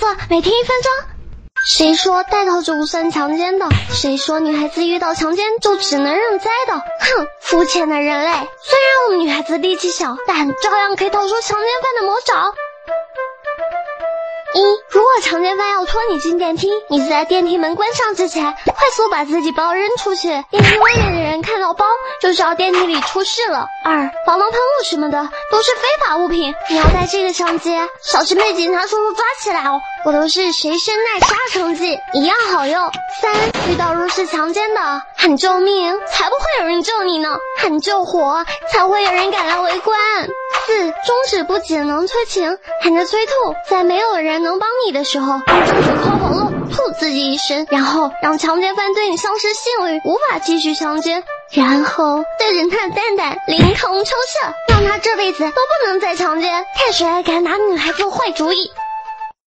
色，每天一分钟。谁说戴套就不算强奸的？谁说女孩子遇到强奸就只能认栽的？哼，肤浅的人类！虽然我们女孩子力气小，但照样可以逃出强奸犯的魔爪。一，如果强奸犯要拖你进电梯，你在电梯门关上之前，快速把自己包扔出去，电梯外面的人看到包就知道电梯里出事了。二，防狼喷雾什么的都是非法物品，你要在这个上街，小心被警察叔叔抓起来哦。我都是随身带杀虫剂，一样好用。三，遇到入室强奸的，喊救命，才不会有人救你呢；喊救火，才会有人赶来围观。四，中指不仅能催情，还能催吐，在没有人能帮你的时候，用中指抠喉咙，吐自己一身，然后让强奸犯对你丧失信誉，无法继续强奸，然后对着他的蛋蛋凌空抽射，让他这辈子都不能再强奸。看谁还敢拿女孩子坏主意！